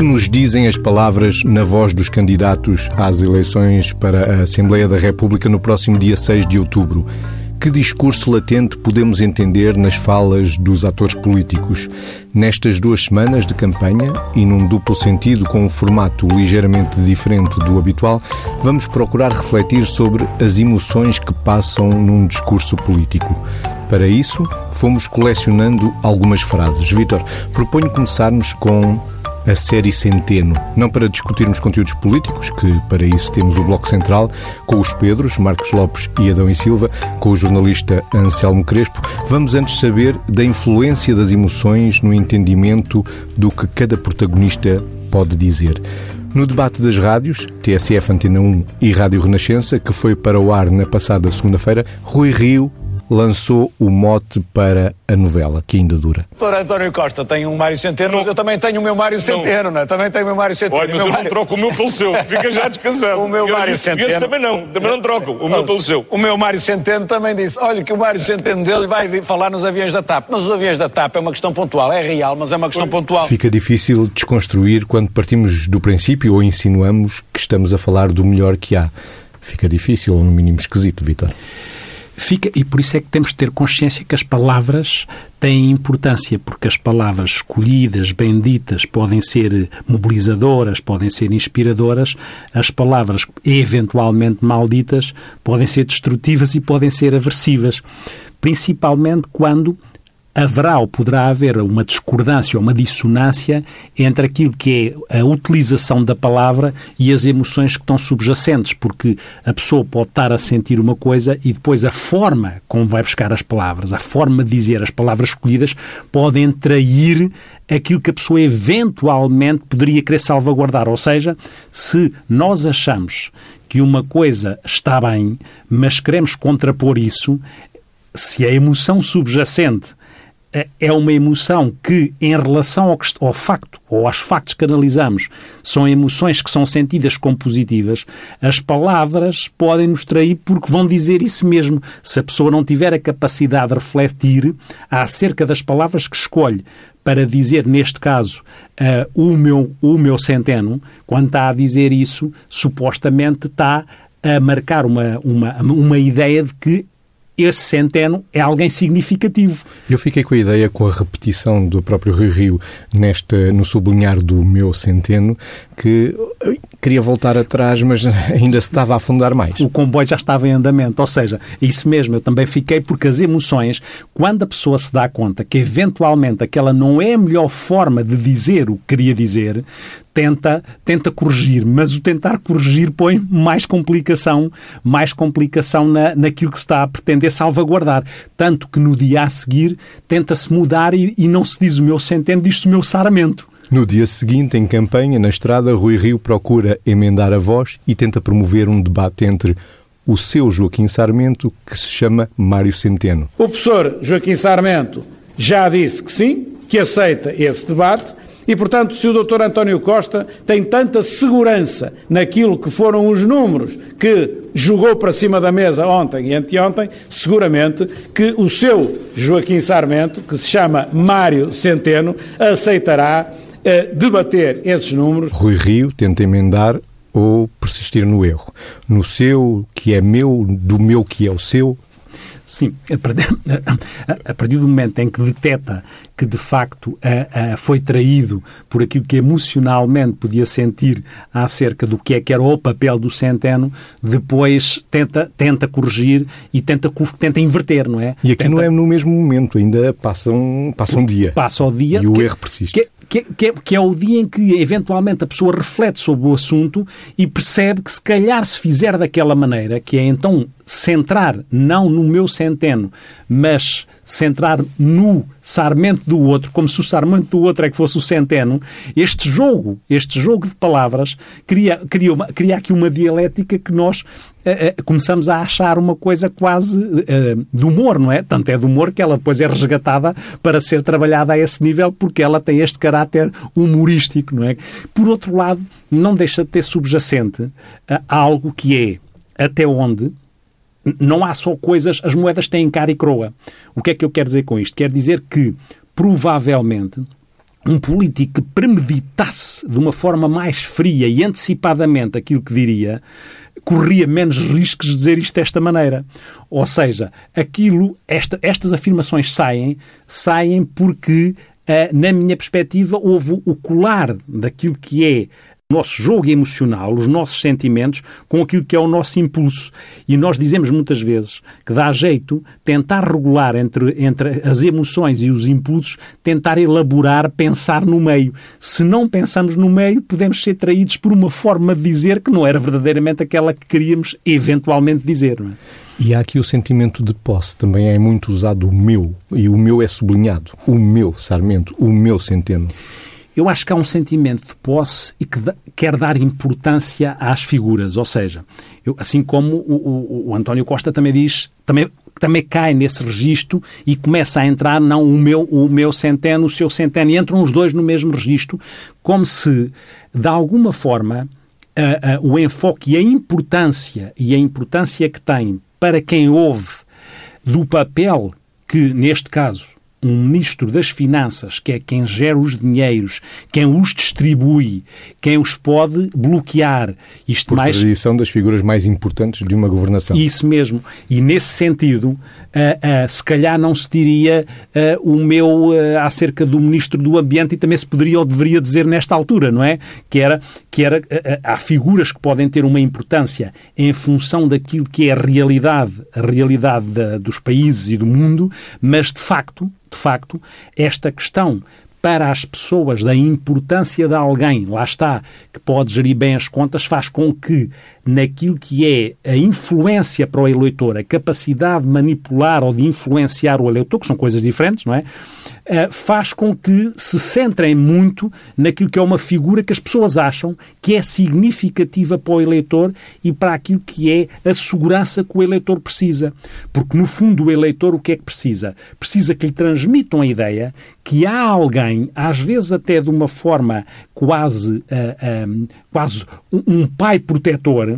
que nos dizem as palavras na voz dos candidatos às eleições para a Assembleia da República no próximo dia 6 de outubro? Que discurso latente podemos entender nas falas dos atores políticos? Nestas duas semanas de campanha, e num duplo sentido com um formato ligeiramente diferente do habitual, vamos procurar refletir sobre as emoções que passam num discurso político. Para isso, fomos colecionando algumas frases. Vitor, proponho começarmos com a série Centeno, não para discutirmos conteúdos políticos, que para isso temos o Bloco Central, com os Pedros, Marcos Lopes e Adão e Silva, com o jornalista Anselmo Crespo. Vamos antes saber da influência das emoções no entendimento do que cada protagonista pode dizer. No debate das rádios, TSF Antena 1 e Rádio Renascença, que foi para o ar na passada segunda-feira, Rui Rio lançou o mote para a novela, que ainda dura. Doutor António Costa tem um Mário Centeno, mas eu também tenho o meu Mário Centeno, não. é? Também tenho o meu Mário Centeno. Olha, mas eu Mário... não troco o meu pelo seu, fica já descansado. o meu eu, Mário Centeno. também não, também não troco, o meu pelo seu. O meu Mário Centeno também disse, olha que o Mário Centeno dele vai falar nos aviões da TAP, mas os aviões da TAP é uma questão pontual, é real, mas é uma questão pontual. Fica difícil desconstruir quando partimos do princípio ou insinuamos que estamos a falar do melhor que há. Fica difícil, ou no mínimo esquisito, Vitor fica, e por isso é que temos de ter consciência que as palavras têm importância, porque as palavras escolhidas, benditas, podem ser mobilizadoras, podem ser inspiradoras, as palavras eventualmente malditas podem ser destrutivas e podem ser aversivas, principalmente quando haverá ou poderá haver uma discordância ou uma dissonância entre aquilo que é a utilização da palavra e as emoções que estão subjacentes, porque a pessoa pode estar a sentir uma coisa e depois a forma como vai buscar as palavras, a forma de dizer as palavras escolhidas, podem trair aquilo que a pessoa eventualmente poderia querer salvaguardar. Ou seja, se nós achamos que uma coisa está bem, mas queremos contrapor isso, se a emoção subjacente é, é uma emoção que, em relação ao, ao, facto ou aos factos que analisamos, são emoções que são sentidas como positivas, as palavras podem nos trair porque vão dizer isso mesmo. Se a pessoa não tiver a capacidade de refletir acerca das palavras que escolhe para dizer, neste caso, uh, o, meu, o meu centeno, quando está a dizer isso, supostamente está a marcar uma, uma, uma ideia de que esse centeno é alguém significativo. Eu fiquei com a ideia, com a repetição do próprio Rio Rio nesta, no sublinhar do meu centeno, que queria voltar atrás, mas ainda se estava a afundar mais. O comboio já estava em andamento, ou seja, isso mesmo, eu também fiquei porque as emoções, quando a pessoa se dá conta que eventualmente aquela não é a melhor forma de dizer o que queria dizer, tenta, tenta corrigir, mas o tentar corrigir põe mais complicação, mais complicação na, naquilo que se está a pretender salvaguardar. Tanto que no dia a seguir tenta-se mudar e, e não se diz o meu centeno, diz-se o meu saramento. No dia seguinte, em campanha, na estrada, Rui Rio procura emendar a voz e tenta promover um debate entre o seu Joaquim Sarmento, que se chama Mário Centeno. O professor Joaquim Sarmento já disse que sim, que aceita esse debate, e, portanto, se o Dr. António Costa tem tanta segurança naquilo que foram os números que jogou para cima da mesa ontem e anteontem, seguramente que o seu Joaquim Sarmento, que se chama Mário Centeno, aceitará debater esses números. Rui Rio tenta emendar ou persistir no erro. No seu, que é meu, do meu, que é o seu, Sim, a partir do momento em que detecta que de facto foi traído por aquilo que emocionalmente podia sentir acerca do que é que era o papel do centeno, depois tenta, tenta corrigir e tenta, tenta inverter, não é? E aqui tenta... não é no mesmo momento, ainda passa um, passa um dia. Passa o dia. E o erro persiste. Que, que, que, é, que é o dia em que, eventualmente, a pessoa reflete sobre o assunto e percebe que, se calhar, se fizer daquela maneira, que é então centrar não no meu centeno, mas centrar no sarmento do outro, como se o sarmento do outro é que fosse o centeno, este jogo, este jogo de palavras, cria, cria, uma, cria aqui uma dialética que nós uh, uh, começamos a achar uma coisa quase uh, de humor, não é? Tanto é de humor que ela depois é resgatada para ser trabalhada a esse nível, porque ela tem este caráter humorístico, não é? Por outro lado, não deixa de ter subjacente algo que é até onde não há só coisas, as moedas têm cara e croa. O que é que eu quero dizer com isto? Quero dizer que, provavelmente, um político que premeditasse de uma forma mais fria e antecipadamente aquilo que diria, corria menos riscos de dizer isto desta maneira. Ou seja, aquilo, esta, estas afirmações saem, saem porque, uh, na minha perspectiva, houve o colar daquilo que é nosso jogo emocional, os nossos sentimentos, com aquilo que é o nosso impulso. E nós dizemos muitas vezes que dá jeito tentar regular entre, entre as emoções e os impulsos, tentar elaborar, pensar no meio. Se não pensamos no meio, podemos ser traídos por uma forma de dizer que não era verdadeiramente aquela que queríamos eventualmente dizer. É? E há aqui o sentimento de posse, também é muito usado o meu, e o meu é sublinhado. O meu Sarmento, o meu Centeno. Eu acho que há um sentimento de posse e que quer dar importância às figuras. Ou seja, eu, assim como o, o, o, António Costa também diz, também, também cai nesse registro e começa a entrar, não o meu, o meu centeno, o seu centeno, e entram os dois no mesmo registro, como se, de alguma forma, uh, uh, o enfoque e a importância, e a importância que tem para quem ouve do papel que, neste caso, um ministro das Finanças, que é quem gera os dinheiros, quem os distribui, quem os pode bloquear. Isto Por mais... tradição das figuras mais importantes de uma governação. Isso mesmo. E nesse sentido, uh, uh, se calhar não se diria uh, o meu acerca do ministro do Ambiente e também se poderia ou deveria dizer nesta altura, não é? Que era, que era há figuras que podem ter uma importância em função daquilo que é a realidade, a realidade da, dos países e do mundo, mas de facto de facto, esta questão para as pessoas da importância de alguém, lá está, que pode gerir bem as contas, faz com que naquilo que é a influência para o eleitor, a capacidade de manipular ou de influenciar o eleitor, que são coisas diferentes, não é? Eh, faz com que se centrem muito naquilo que é uma figura que as pessoas acham que é significativa para o eleitor e para aquilo que é a segurança que o eleitor precisa. Porque, no fundo, o eleitor o que é que precisa? Precisa que lhe transmitam a ideia que há alguém, às vezes até de uma forma quase, uh, um, quase um pai protetor,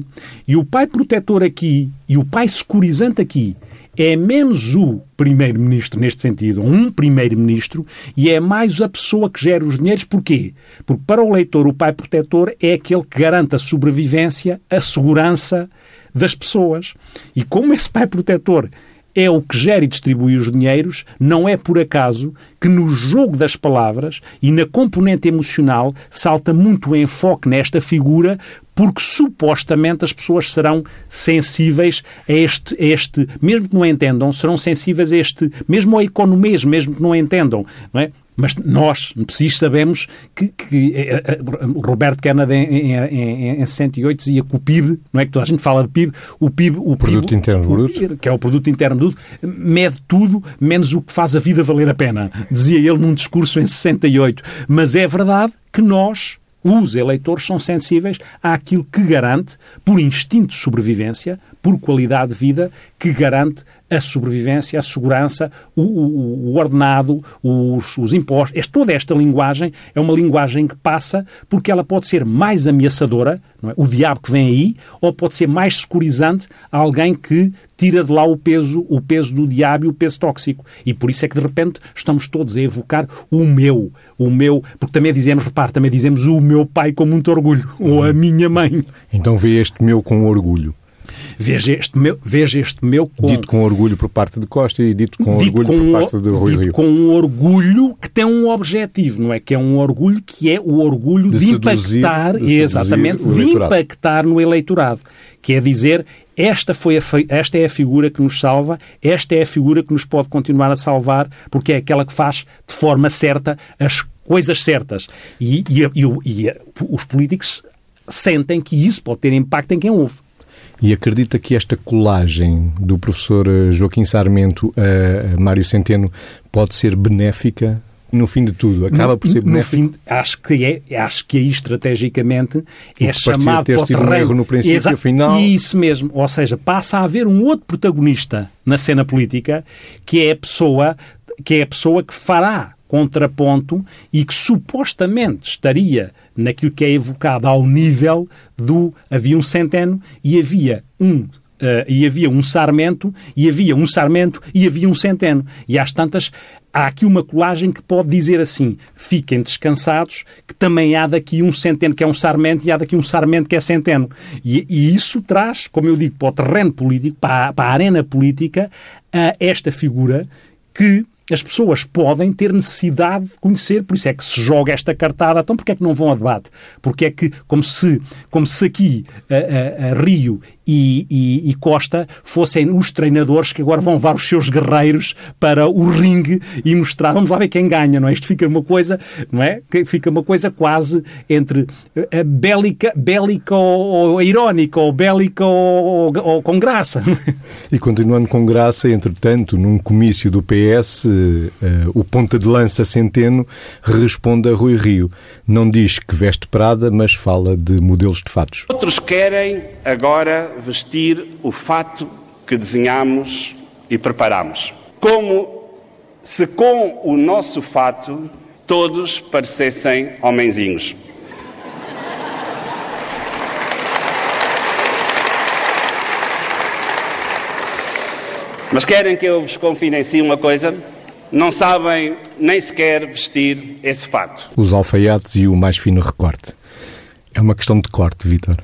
e o pai protetor aqui e o pai securizante aqui é menos o primeiro-ministro neste sentido, um primeiro-ministro, e é mais a pessoa que gera os dinheiros. Porquê? Porque para o leitor o pai protetor é aquele que garante a sobrevivência, a segurança das pessoas. E como esse pai protetor é o que gera e distribui os dinheiros, não é por acaso que no jogo das palavras e na componente emocional salta muito o enfoque nesta figura, porque supostamente as pessoas serão sensíveis a este, a este, mesmo que não entendam, serão sensíveis a este, mesmo ao economês, mesmo que não entendam, não é? Mas nós, preciso sabemos que, que eh, eh, Roberto Kennedy em, em, em, em 68 dizia que o PIB, não é que toda a gente fala de PIB, o PIB... O Produto PIB, Interno Bruto. Que é o Produto Interno Bruto, mede tudo menos o que faz a vida valer a pena. Dizia ele num discurso em 68. Mas é verdade que nós, os eleitores são sensíveis àquilo que garante, por instinto de sobrevivência, por qualidade de vida, que garante a sobrevivência, a segurança, o, o, o ordenado, os, os impostos. Este, toda esta linguagem é uma linguagem que passa porque ela pode ser mais ameaçadora, é? o diabo que vem aí, ou pode ser mais securizante a alguém que tira de lá o peso, o peso do diabo e o peso tóxico. E por isso é que de repente estamos todos a evocar o meu, o meu, porque também dizemos, repare, também dizemos o meu pai com muito orgulho, ou a minha mãe. Então vê este meu com orgulho. Veja este meu, veja este meu com... Dito com orgulho por parte de Costa e dito com dito orgulho com por parte de Rui Rio. com um orgulho que tem um objetivo, não é? Que é um orgulho que é o orgulho de, de impactar, de exatamente, de impactar no eleitorado. Que é dizer, esta, foi a, esta é a figura que nos salva, esta é a figura que nos pode continuar a salvar, porque é aquela que faz de forma certa as coisas certas. E, e, e, e os políticos sentem que isso pode ter impacto em quem ouve. E acredita que esta colagem do professor eh, Joaquim Sarmento a Mário Centeno pode ser benéfica no fim de tudo, acaba por ser benéfico. No fim, acho que é, acho que aí estrategicamente é chamado ter para o sido um erro no princípio, Exa afinal. Isso mesmo, ou seja, passa a haver um outro protagonista na cena política, que é a pessoa que é a pessoa que fará contraponto e que supostamente estaria naquilo que é evocado ao nível do havia um centeno e havia um Uh, e havia um sarmento, e havia um sarmento, e havia um centeno. E às tantas, há aqui uma colagem que pode dizer assim: fiquem descansados, que também há daqui um centeno que é um sarmento e há daqui um sarmento que é centeno. E, e isso traz, como eu digo, para o terreno político, para a, para a arena política, a esta figura que as pessoas podem ter necessidade de conhecer, por isso é que se joga esta cartada. Então, porquê é que não vão a debate? Porque é que, como se, como se aqui a, a, a Rio e, e, e, Costa fossem os treinadores que agora vão levar os seus guerreiros para o ringue e mostrar, vamos lá ver quem ganha, não é? Isto fica uma coisa, não é? Fica uma coisa quase entre a eh, bélica, bélica ou, ou irónica, ou bélica ou, ou, com graça. É? E continuando com graça, entretanto, num comício do PS, uh, eh, o ponta de lança Centeno responde a Rui Rio. Não diz que veste Prada, mas fala de modelos de fatos. Outros querem agora vestir o fato que desenhamos e preparamos. Como se com o nosso fato todos parecessem homenzinhos. Mas querem que eu vos confidencie uma coisa? Não sabem nem sequer vestir esse fato. Os alfaiates e o mais fino recorte. É uma questão de corte, Vitor.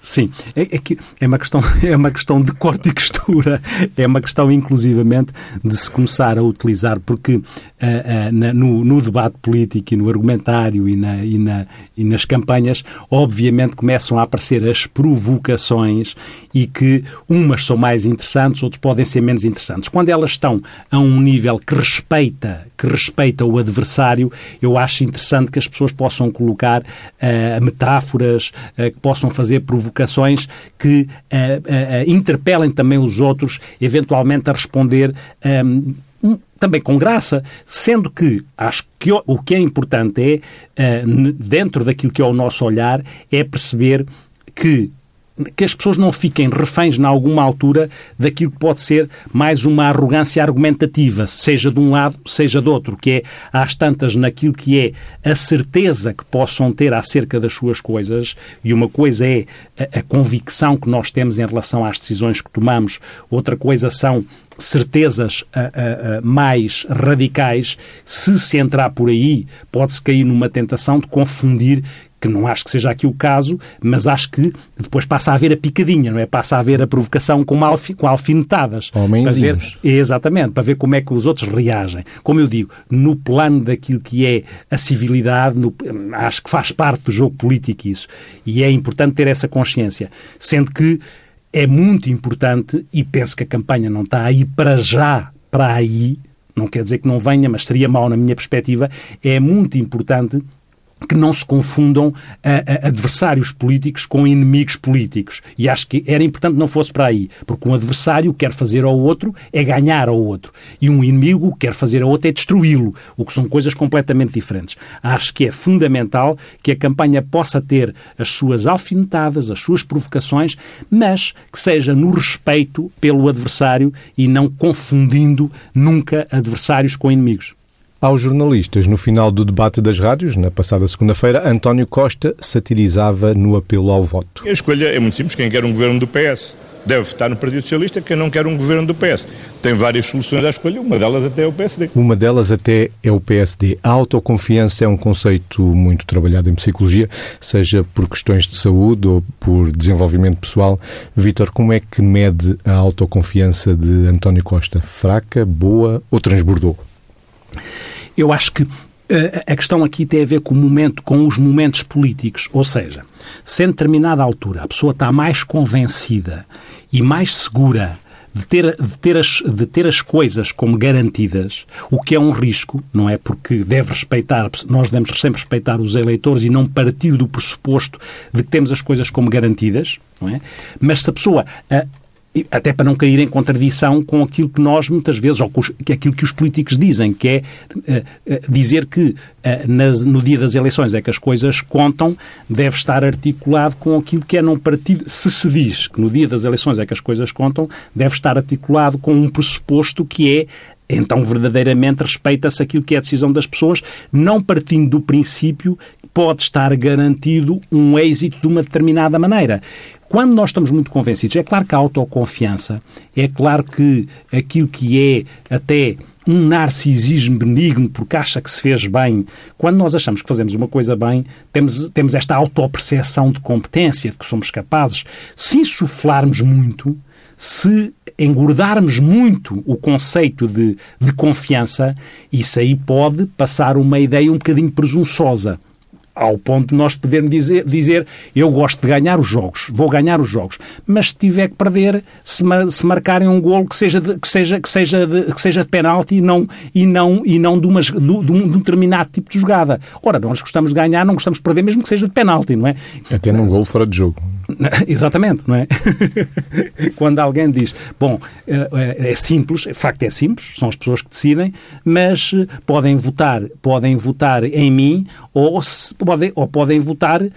Sim, é, é, que é, uma questão, é uma questão de corte e costura, é uma questão inclusivamente de se começar a utilizar, porque uh, uh, na, no, no, debate político e no argumentário e, na, e, na, e nas campanhas, obviamente começam a aparecer as provocações e que umas são mais interessantes, outras podem ser menos interessantes. Quando elas estão a um nível que respeita, que respeita o adversário, eu acho interessante que as pessoas possam colocar uh, metáforas, que possam fazer provocações provocações que uh, uh, interpelem também os outros, eventualmente a responder. Um, também com graça, sendo que acho que o que é importante é, dentro daquilo que é o nosso olhar, é perceber que que as pessoas não fiquem reféns, em alguma altura, daquilo que pode ser mais uma arrogância argumentativa, seja de um lado, seja do outro, que é, às tantas, naquilo que é a certeza que possam ter acerca das suas coisas, e uma coisa é a, a convicção que nós temos em relação às decisões que tomamos, outra coisa são certezas a, a, a mais radicais, se se entrar por aí, pode-se cair numa tentação de confundir que não acho que seja aqui o caso, mas acho que depois passa a haver a picadinha, não é? Passa a haver a provocação com, alfi, com alfinetadas. Para ver, exatamente, para ver como é que os outros reagem. Como eu digo, no plano daquilo que é a civilidade, no, acho que faz parte do jogo político isso. E é importante ter essa consciência. Sendo que é muito importante, e penso que a campanha não está aí para já, para aí, não quer dizer que não venha, mas seria mau na minha perspectiva, é muito importante que não se confundam a, a, adversários políticos com inimigos políticos. E acho que era importante que não fosse para aí, porque um adversário quer fazer ao outro é ganhar ao outro. E um inimigo quer fazer ao outro é destruí-lo, o que são coisas completamente diferentes. Acho que é fundamental que a campanha possa ter as suas alfinetadas, as suas provocações, mas que seja no respeito pelo adversário e não confundindo nunca adversários com inimigos. Aos jornalistas, no final do debate das rádios, na passada segunda-feira, António Costa satirizava no apelo ao voto. A escolha é muito simples. Quem quer um governo do PS deve votar no Partido Socialista, quem não quer um governo do PS. Tem várias soluções à escolha, uma delas até é o PSD. Uma delas até é o PSD. A autoconfiança é um conceito muito trabalhado em psicologia, seja por questões de saúde ou por desenvolvimento pessoal. Vítor, como é que mede a autoconfiança de António Costa? Fraca, boa ou transbordou? Eu acho que eh, a questão aqui tem a ver com o momento, com os momentos políticos, ou seja, se em determinada altura a pessoa está mais convencida e mais segura de ter, de, ter as, de ter as coisas como garantidas, o que é um risco, não é? Porque deve respeitar, nós devemos sempre respeitar os eleitores e não partir do pressuposto de que temos as coisas como garantidas, não é? Mas se a pessoa até para não cair em contradição com aquilo que nós muitas vezes, ou os, aquilo que os políticos dizem, que é uh, dizer que uh, nas, no dia das eleições é que as coisas contam, deve estar articulado com aquilo que é não partir. Se se diz que no dia das eleições é que as coisas contam, deve estar articulado com um pressuposto que é então verdadeiramente respeita-se aquilo que é a decisão das pessoas, não partindo do princípio que pode estar garantido um êxito de uma determinada maneira. Quando nós estamos muito convencidos, é claro que a autoconfiança, é claro que aquilo que é até um narcisismo benigno porque acha que se fez bem. Quando nós achamos que fazemos uma coisa bem, temos, temos esta autoperceção de competência, de que somos capazes. Se insuflarmos muito, se engordarmos muito o conceito de, de confiança, isso aí pode passar uma ideia um bocadinho presunçosa ao ponto de nós podermos dizer, dizer eu gosto de ganhar os jogos, vou ganhar os jogos, mas se tiver que perder, se, mar, se marcarem um golo que seja de, que seja que seja de, que seja de penalti e não e não e não de, umas, de, um, de um determinado tipo de jogada. Ora, nós gostamos de ganhar, não gostamos de perder, mesmo que seja de penalti, não é? Até num golo fora de jogo. Exatamente, não é? Quando alguém diz, bom, é, é simples, de facto é simples, são as pessoas que decidem, mas eh, podem votar, podem votar em mim ou, se, podem, ou podem votar uh,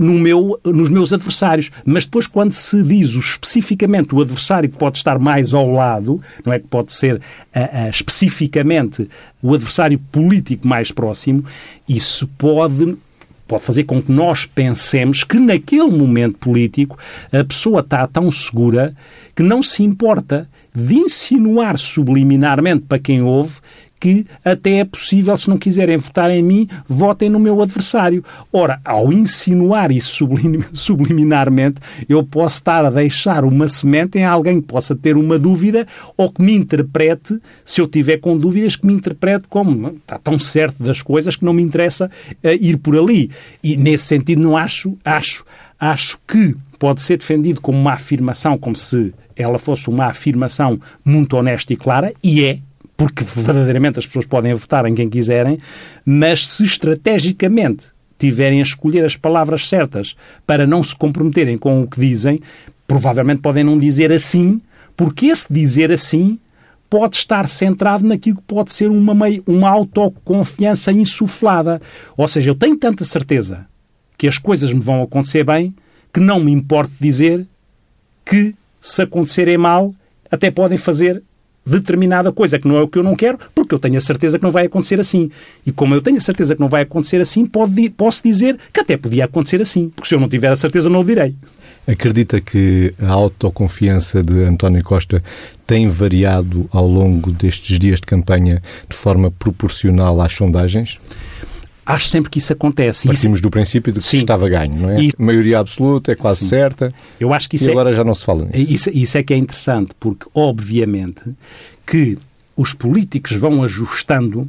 no meu, nos meus adversários. Mas depois, quando se diz o, especificamente o adversário que pode estar mais ao lado, não é que pode ser uh, uh, especificamente o adversário político mais próximo, isso pode pode fazer com que nós pensemos que naquele momento político a pessoa está tão segura que não se importa de insinuar subliminarmente para quem ouve que até é possível, se não quiserem votar em mim, votem no meu adversário. Ora, ao insinuar isso subliminarmente, eu posso estar a deixar uma semente em alguém que possa ter uma dúvida ou que me interprete, se eu tiver com dúvidas, que me interprete como está tão certo das coisas que não me interessa uh, ir por ali. E nesse sentido, não acho, acho, acho que pode ser defendido como uma afirmação, como se ela fosse uma afirmação muito honesta e clara, e é, porque verdadeiramente as pessoas podem votar em quem quiserem, mas se estrategicamente tiverem a escolher as palavras certas para não se comprometerem com o que dizem, provavelmente podem não dizer assim, porque esse dizer assim pode estar centrado naquilo que pode ser uma, uma autoconfiança insuflada. Ou seja, eu tenho tanta certeza que as coisas me vão acontecer bem que não me importa dizer que, se acontecerem mal, até podem fazer determinada coisa que não é o que eu não quero, porque eu tenho a certeza que não vai acontecer assim. E como eu tenho a certeza que não vai acontecer assim, pode, posso dizer que até podia acontecer assim, porque se eu não tiver a certeza não o direi. Acredita que a autoconfiança de António Costa tem variado ao longo destes dias de campanha de forma proporcional às sondagens? Acho sempre que isso acontece. Partimos isso... do princípio de que Sim. estava ganho, não é? E... Maioria absoluta é quase Sim. certa. Eu acho que isso e é... agora já não se fala nisso. Isso, isso é que é interessante, porque, obviamente, que os políticos vão ajustando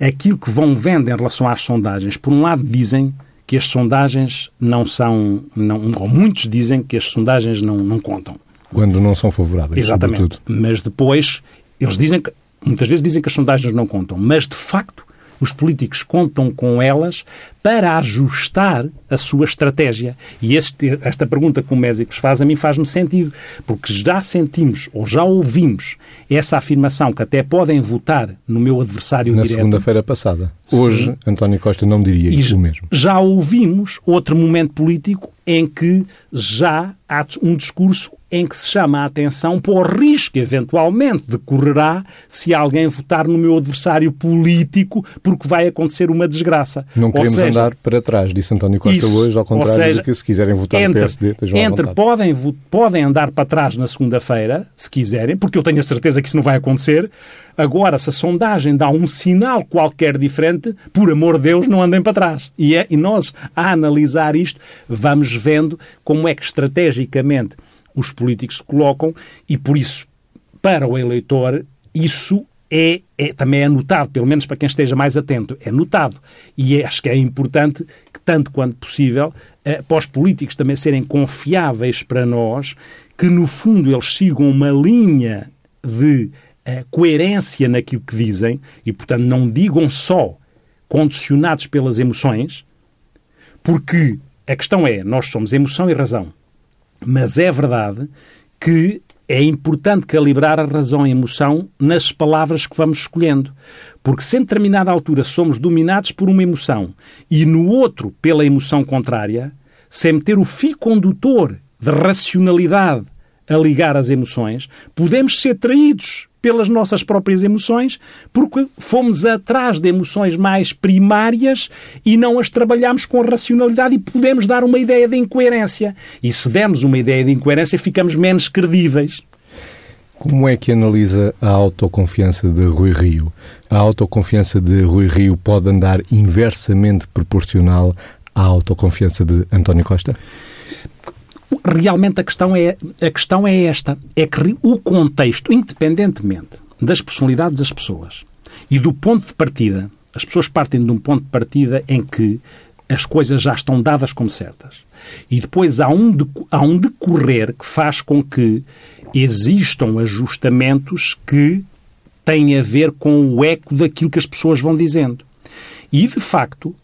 aquilo que vão vendo em relação às sondagens. Por um lado, dizem que as sondagens não são. Não, ou muitos dizem que as sondagens não, não contam. Quando não são favoráveis. Exatamente. Sobretudo. Mas depois, eles dizem que. Muitas vezes dizem que as sondagens não contam, mas de facto os políticos contam com elas para ajustar a sua estratégia. E este, esta pergunta que o Mésicos faz a mim faz-me sentido, porque já sentimos ou já ouvimos essa afirmação que até podem votar no meu adversário Na direto. Na segunda-feira passada. Hoje, Sim. António Costa não diria isso mesmo. Já ouvimos outro momento político em que já há um discurso em que se chama a atenção para o risco que eventualmente decorrerá se alguém votar no meu adversário político porque vai acontecer uma desgraça. Não queremos seja, andar para trás, disse António Costa isso, hoje, ao contrário seja, de que se quiserem votar entre, no PSD, estejam Entre podem, podem andar para trás na segunda-feira, se quiserem, porque eu tenho a certeza que isso não vai acontecer. Agora, se a sondagem dá um sinal qualquer diferente, por amor de Deus, não andem para trás. E, é, e nós, a analisar isto, vamos vendo como é que estrategicamente os políticos se colocam e, por isso, para o eleitor, isso é, é, também é notado, pelo menos para quem esteja mais atento, é notado. E acho que é importante que, tanto quanto possível, eh, para os políticos também serem confiáveis para nós, que no fundo eles sigam uma linha de eh, coerência naquilo que dizem e, portanto, não digam só condicionados pelas emoções, porque a questão é, nós somos emoção e razão. Mas é verdade que é importante calibrar a razão e a emoção nas palavras que vamos escolhendo. Porque se em determinada altura somos dominados por uma emoção e no outro pela emoção contrária, sem meter o fio condutor de racionalidade a ligar as emoções, podemos ser traídos pelas nossas próprias emoções, porque fomos atrás de emoções mais primárias e não as trabalhamos com racionalidade e podemos dar uma ideia de incoerência. E se dermos uma ideia de incoerência, ficamos menos credíveis. Como é que analisa a autoconfiança de Rui Rio? A autoconfiança de Rui Rio pode andar inversamente proporcional à autoconfiança de António Costa? Realmente a questão é, a questão é esta. É que o contexto, independentemente das personalidades das pessoas e do ponto de partida, as pessoas partem de um ponto de partida em que as coisas já estão dadas como certas. E depois há um, há um decorrer que faz com que existam ajustamentos que têm a ver com o eco daquilo que as pessoas vão dizendo. E, de facto,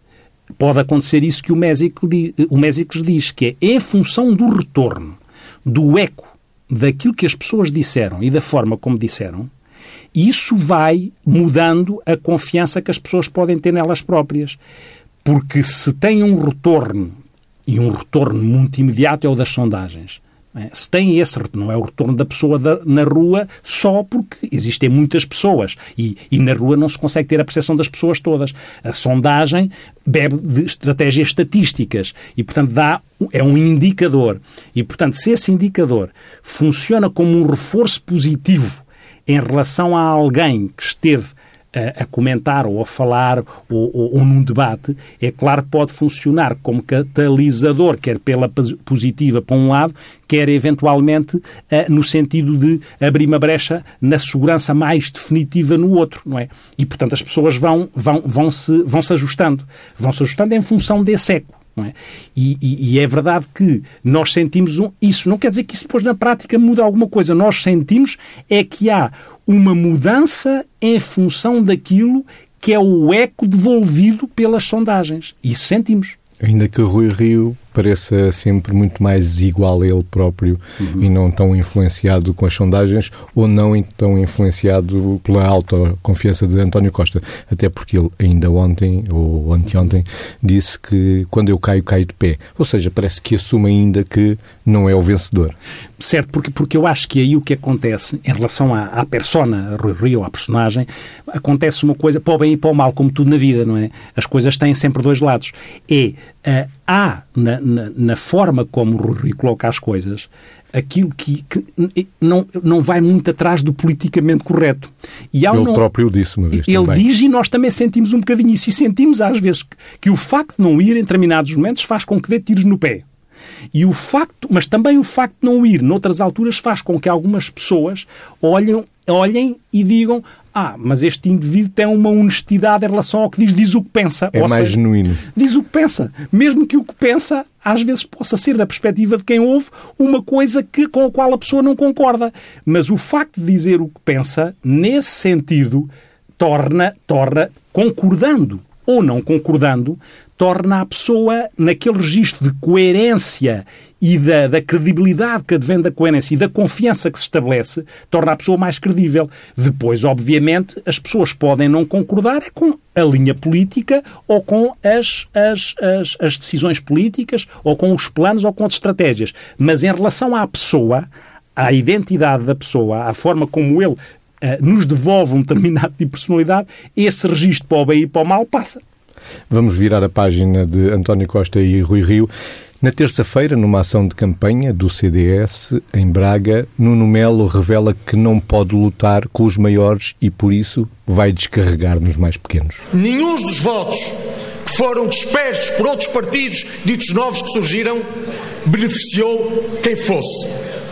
pode acontecer isso que o Mésicles diz, que é em função do retorno, do eco daquilo que as pessoas disseram e da forma como disseram, isso vai mudando a confiança que as pessoas podem ter nelas próprias. Porque se tem um retorno, e um retorno muito imediato é o das sondagens, é? Se tem esse, não é o retorno da pessoa da, na rua só porque existem muitas pessoas e, e, na rua não se consegue ter a percepção das pessoas todas. A sondagem bebe de estratégias estatísticas e, portanto, dá, é um indicador. E, portanto, se esse indicador funciona como um reforço positivo em relação a alguém que esteve a, a, comentar ou a falar ou, ou, ou, num debate, é claro que pode funcionar como catalisador, quer pela positiva para um lado, quer eventualmente no sentido de abrir uma brecha na segurança mais definitiva no outro, não é? E, portanto, as pessoas vão, vão, vão, se, vão se ajustando. Vão se ajustando em função desse eco. É? E, e, e, é verdade que nós sentimos um, isso. Não quer dizer que isso depois na prática muda alguma coisa. Nós sentimos é que há uma mudança em função daquilo que é o eco devolvido pelas sondagens. Isso sentimos. Ainda que Rui Rio pareça sempre muito mais igual a ele próprio uhum. e não tão influenciado com as sondagens ou não tão influenciado pela alta confiança de António Costa. Até porque ele ainda ontem ou anteontem disse que quando eu caio, caio de pé. Ou seja, parece que assume ainda que não é o vencedor. Certo, porque, porque eu acho que aí o que acontece em relação à, à persona, Rui Rio, à personagem, acontece uma coisa para o bem e para o mal, como tudo na vida, não é? As coisas têm sempre dois lados. É uh, há na, na, na, forma como o Rui coloca as coisas aquilo que, que, não, não vai muito atrás do politicamente correto. E ele não, próprio disse uma vez Ele também. diz e nós também sentimos um bocadinho isso. E sentimos às vezes que, que o facto de não ir em determinados momentos faz com que dê tiros no pé. E o facto, mas também o facto de não ir noutras alturas faz com que algumas pessoas olhem, olhem e digam ah, mas este indivíduo tem uma honestidade em relação ao que diz, diz o que pensa. É Ou mais seja, genuíno. Diz o que pensa. Mesmo que o que pensa, às vezes, possa ser, da perspectiva de quem ouve, uma coisa que, com a qual a pessoa não concorda. Mas o facto de dizer o que pensa, nesse sentido, torna, torna concordando ou não concordando, torna a pessoa, naquele registro de coerência e da, da, credibilidade que advém da coerência e da confiança que se estabelece, torna a pessoa mais credível. Depois, obviamente, as pessoas podem não concordar é com a linha política ou com as, as, as, as decisões políticas ou com os planos ou com as estratégias. Mas em relação à pessoa, à identidade da pessoa, à forma como ele uh, nos devolve um determinado tipo de personalidade, esse registro para o bem e para o mal passa. Vamos virar a página de António Costa e Rui Rio. Na terça-feira, numa ação de campanha do CDS em Braga, Nuno Melo revela que não pode lutar com os maiores e, por isso, vai descarregar nos mais pequenos. Nenhum dos votos que foram dispersos por outros partidos ditos novos que surgiram beneficiou quem fosse.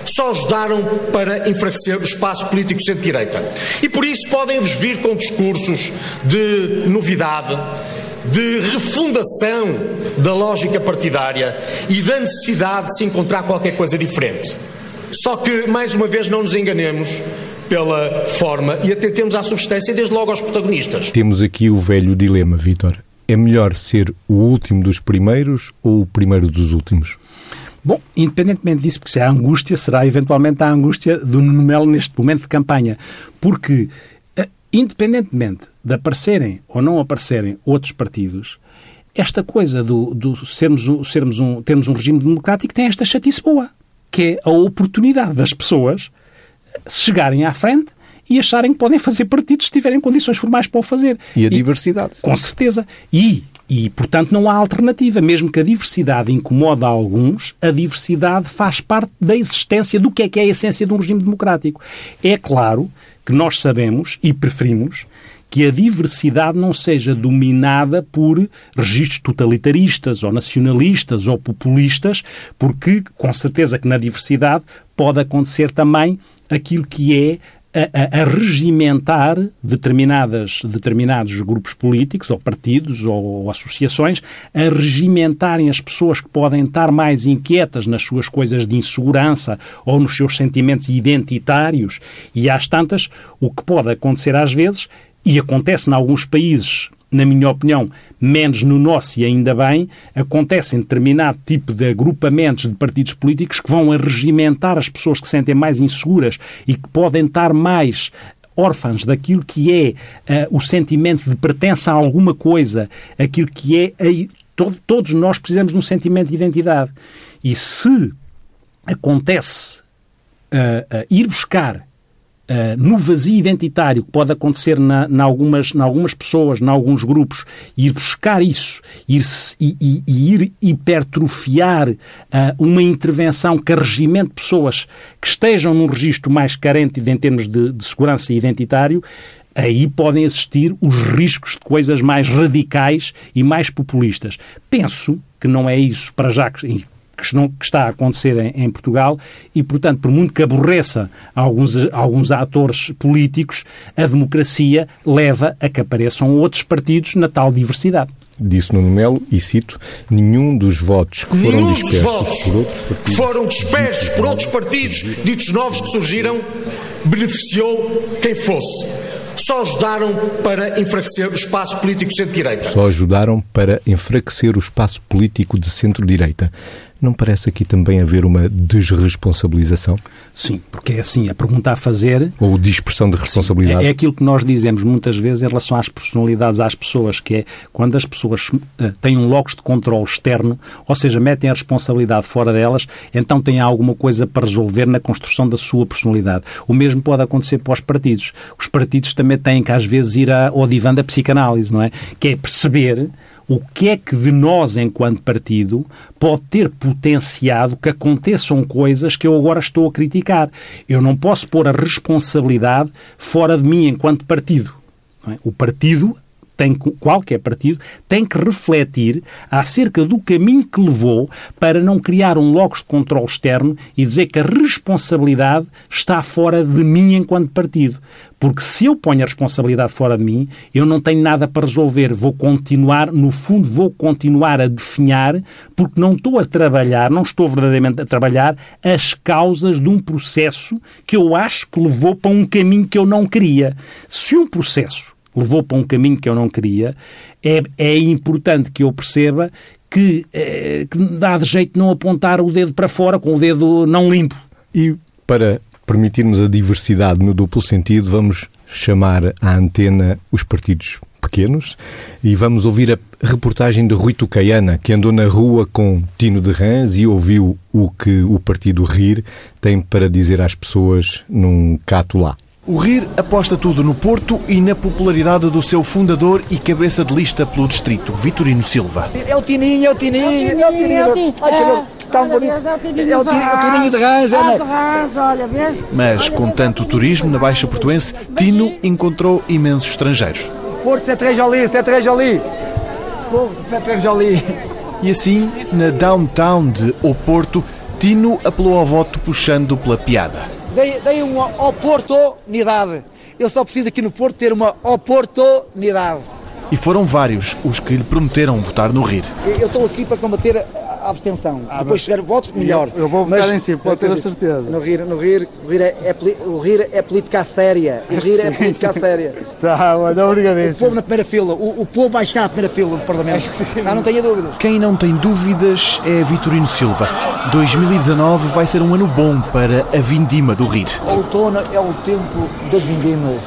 Só ajudaram para enfraquecer o espaço político centro-direita. E por isso podem-vos vir com discursos de novidade, de refundação da lógica partidária e da necessidade de se encontrar qualquer coisa diferente. Só que, mais uma vez, não nos enganemos pela forma e atentemos à substância, desde logo aos protagonistas. Temos aqui o velho dilema, Vítor. É melhor ser o último dos primeiros ou o primeiro dos últimos? Bom, independentemente disso, porque se é a angústia, será eventualmente a angústia do Nuno Melo neste momento de campanha. Porque independentemente de aparecerem ou não aparecerem outros partidos, esta coisa do, do sermos, sermos um, termos um regime democrático tem esta chatice boa, que é a oportunidade das pessoas chegarem à frente e acharem que podem fazer partidos se tiverem condições formais para o fazer. E a diversidade. com certeza. E E, portanto, não há alternativa. Mesmo que a diversidade incomoda alguns, a diversidade faz parte da existência do que é que é a essência de um regime democrático. É claro que nós sabemos e preferimos que a diversidade não seja dominada por registros totalitaristas ou nacionalistas ou populistas, porque com certeza que na diversidade pode acontecer também aquilo que é a, a, regimentar determinadas, determinados grupos políticos, ou partidos, ou, ou, associações, a regimentarem as pessoas que podem estar mais inquietas nas suas coisas de insegurança ou nos seus sentimentos identitários. E às tantas, o que pode acontecer às vezes e acontece em alguns países, na minha opinião, menos no nosso e ainda bem, acontece em determinado tipo de agrupamentos de partidos políticos que vão a regimentar as pessoas que se sentem mais inseguras e que podem estar mais órfãs daquilo que é uh, o sentimento de pertença a alguma coisa, aquilo que é. Uh, todo, todos nós precisamos de um sentimento de identidade. E se acontece uh, ir buscar Uh, no vazio identitário que pode acontecer na, na, algumas, na algumas pessoas, em alguns grupos, ir buscar isso ir e, e, e, ir hipertrofiar uh, uma intervenção que regimente pessoas que estejam num registro mais carente em termos de, de segurança identitário, aí podem existir os riscos de coisas mais radicais e mais populistas. Penso que não é isso para já, que, está a acontecer em, em, Portugal e, portanto, por muito que aborreça alguns, alguns atores políticos, a democracia leva a que apareçam outros partidos na tal diversidade. Disse Nuno Melo, e cito, nenhum dos votos que foram nenhum dispersos votos por outros partidos... que foram dispersos por outros partidos, ditos novos que surgiram, beneficiou quem fosse só ajudaram para enfraquecer o espaço político de centro-direita. Só ajudaram para enfraquecer o espaço político de centro-direita. Não parece aqui também haver uma desresponsabilização? Sim, porque é assim, a pergunta a fazer... Ou dispersão de responsabilidade? Sim, é, é, aquilo que nós dizemos muitas vezes em relação às personalidades, às pessoas, que é quando as pessoas uh, têm um locus de controle externo, ou seja, metem a responsabilidade fora delas, então têm alguma coisa para resolver na construção da sua personalidade. O mesmo pode acontecer para os partidos. Os partidos também têm que às vezes ir ao divã da psicanálise, não é? Que é perceber o que é que de nós, enquanto partido, pode ter potenciado que aconteçam coisas que eu agora estou a criticar. Eu não posso pôr a responsabilidade fora de mim enquanto partido. É? O partido tem, qualquer partido tem que refletir acerca do caminho que levou para não criar um locus de controle externo e dizer que a responsabilidade está fora de mim enquanto partido. Porque se eu ponho a responsabilidade fora de mim, eu não tenho nada para resolver. Vou continuar, no fundo, vou continuar a definhar, porque não estou a trabalhar, não estou verdadeiramente a trabalhar as causas de um processo que eu acho que levou para um caminho que eu não queria. Se um processo levou para um caminho que eu não queria, é, é importante que eu perceba que, é, que dá de jeito não apontar o dedo para fora com o dedo não limpo. E para permitirmos a diversidade no duplo sentido, vamos chamar à antena os partidos pequenos e vamos ouvir a reportagem de Rui Tucaiana, que andou na rua com Tino de Rãs e ouviu o que o partido RIR tem para dizer às pessoas num cato lá. O RIR aposta tudo no Porto e na popularidade do seu fundador e cabeça de lista pelo distrito, Vitorino Silva. É o Tininho, é o Tininho, é o Tininho. É o Tininho. Ai, que tão bonito. É o Tininho de Rãs, é, né? olha, vês? Mas com tanto turismo na Baixa Portuense, Tino encontrou imensos estrangeiros. Porto, Sete Joli, Sete Joli. Sete Joli. E assim, na downtown de Oporto, Tino apelou ao voto puxando pela piada deem, deem uma oportunidade. Eu só preciso aqui no Porto ter uma oportunidade. E foram vários os que lhe prometeram votar no RIR. Eu estou aqui para combater a abstenção. Ah, Depois chegar votos, melhor. Eu, eu vou votar em si, pode ter a certeza. No RIR, no RIR, o RIR é, é, o RIR é política séria. O RIR é política séria. Tá, olha, obrigadíssimo. O povo na primeira fila. O, o povo vai chegar na primeira fila do Parlamento. Acho que sim. Ah, não tenha dúvida. Quem não tem dúvidas é Vitorino Silva. 2019 vai ser um ano bom para a vindima do RIR. Outono é o tempo das vindimas.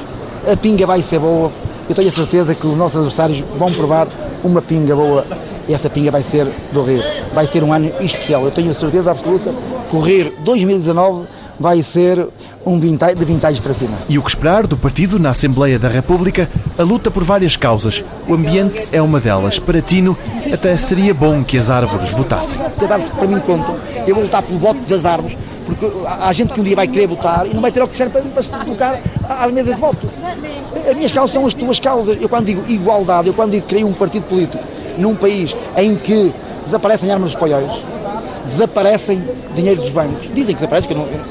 A pinga vai ser boa. Eu tenho a certeza que os nossos adversários vão provar uma pinga boa essa pinga vai ser do Rio. Vai ser um ano especial. Eu tenho a certeza absoluta que o Rio 2019 vai ser um vintage, de vintage para cima. E o que esperar do partido na Assembleia da República? A luta por várias causas. O ambiente é uma delas. Para Tino, até seria bom que as árvores votassem. As árvores para mim contam. Eu vou lutar pelo voto das árvores, porque há gente que um dia vai querer votar e não vai ter o que serve para, para se colocar às mesas de voto. As minhas causas são as tuas causas. Eu quando digo igualdade, eu quando digo que criei um partido político num país em que desaparecem armas dos paióis, desaparecem dinheiro dos bancos. Dizem que desaparece, que eu não, eu,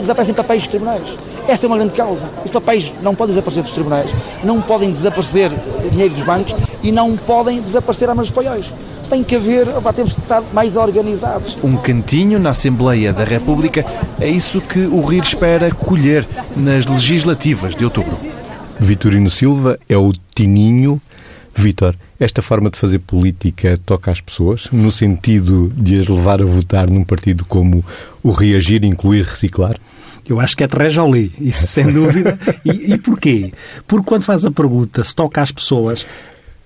desaparecem papéis dos tribunais. Esta é uma grande causa. Os papéis não podem desaparecer dos tribunais, não podem desaparecer dinheiro dos bancos e não podem desaparecer armas dos paióis. Tem que haver, opa, temos de estar mais organizados. Um cantinho na Assembleia da República é isso que o RIR espera colher nas legislativas de outubro. Vitorino Silva é o Tininho. Vítor, esta forma de fazer política toca às pessoas, no sentido de as levar a votar num partido como o Reagir, Incluir, Reciclar? Eu acho que é terrejolé, isso sem dúvida. e, e porquê? Porque quando faz a pergunta se toca às pessoas,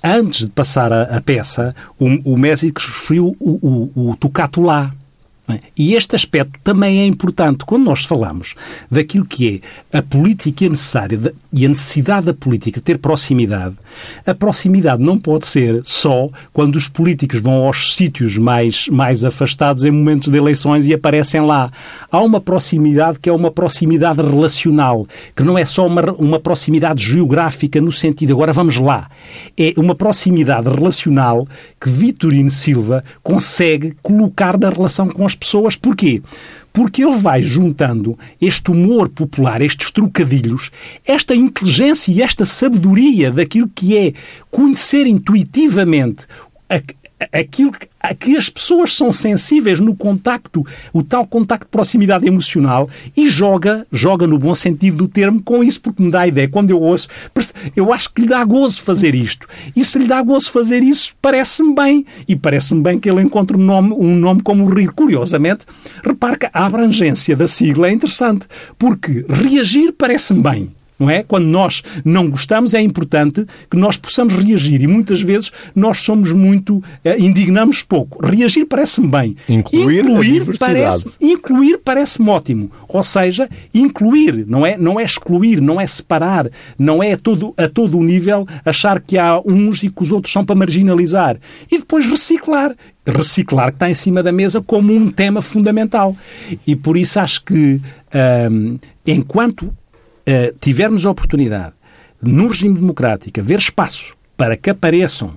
antes de passar a, a peça, o, o Mésico referiu o, o, o tocato lá. É? E este aspecto também é importante quando nós falamos daquilo que é a política necessária e a necessidade da política ter proximidade. A proximidade não pode ser só quando os políticos vão aos sítios mais, mais afastados em momentos de eleições e aparecem lá. Há uma proximidade que é uma proximidade relacional, que não é só uma, uma proximidade geográfica no sentido agora vamos lá. É uma proximidade relacional que Vitorino Silva consegue colocar na relação com as pessoas. Porquê? Porque ele vai juntando este humor popular, estes trocadilhos, esta inteligência e esta sabedoria daquilo que é conhecer intuitivamente aquilo que, a que as pessoas são sensíveis no contacto, o tal contacto de proximidade emocional, e joga, joga no bom sentido do termo com isso, porque me dá a ideia, quando eu ouço, eu acho que lhe dá gozo fazer isto. E se lhe dá gozo fazer isso, parece-me bem. E parece-me bem que ele encontre um nome, um nome como o Rir. Curiosamente, repare que a abrangência da sigla é interessante, porque reagir parece-me bem não é? Quando nós não gostamos, é importante que nós possamos reagir e muitas vezes nós somos muito, eh, indignamos pouco. Reagir parece-me bem. Incluir, incluir parece incluir parece-me ótimo. Ou seja, incluir, não é, não é excluir, não é separar, não é a todo, a todo o nível achar que há uns e que os outros são para marginalizar. E depois reciclar reciclar que está em cima da mesa como um tema fundamental. E por isso acho que, enquanto uh, tivermos a oportunidade, no regime democrático, haver espaço para que apareçam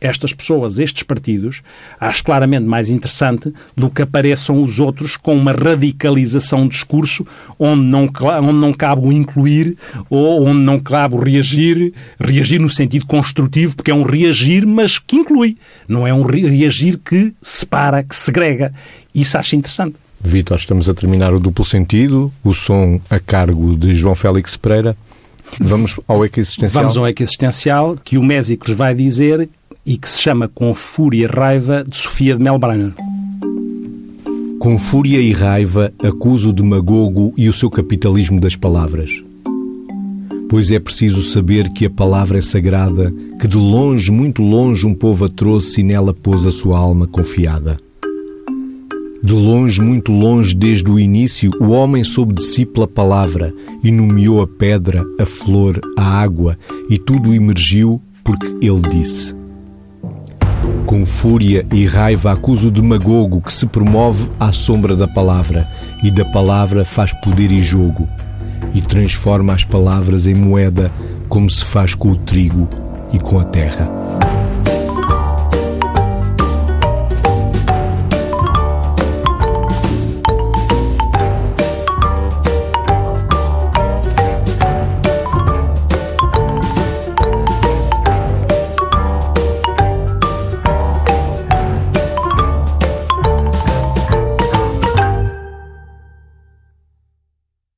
estas pessoas, estes partidos, acho claramente mais interessante do que apareçam os outros com uma radicalização do discurso onde não, onde não cabe o incluir ou onde não cabe o reagir, reagir no sentido construtivo, porque é um reagir, mas que inclui. Não é um reagir que separa, que segrega. Isso acho interessante. Vitor, estamos a terminar o duplo sentido, o som a cargo de João Félix Pereira. Vamos ao ecoexistencial. Vamos ao ecoexistencial, que o Mésicles vai dizer e que se chama Com Fúria e Raiva, de Sofia de Melbrenner. Com fúria e raiva acuso o demagogo e o seu capitalismo das palavras. Pois é preciso saber que a palavra é sagrada, que de longe, muito longe, um povo a trouxe e nela pôs a sua alma confiada. De longe, muito longe, desde o início, o homem soube de si pela palavra e nomeou a pedra, a flor, a água, e tudo emergiu porque ele disse. Com fúria e raiva acusa o demagogo que se promove à sombra da palavra e da palavra faz poder e jogo e transforma as palavras em moeda como se faz com o trigo e com a terra.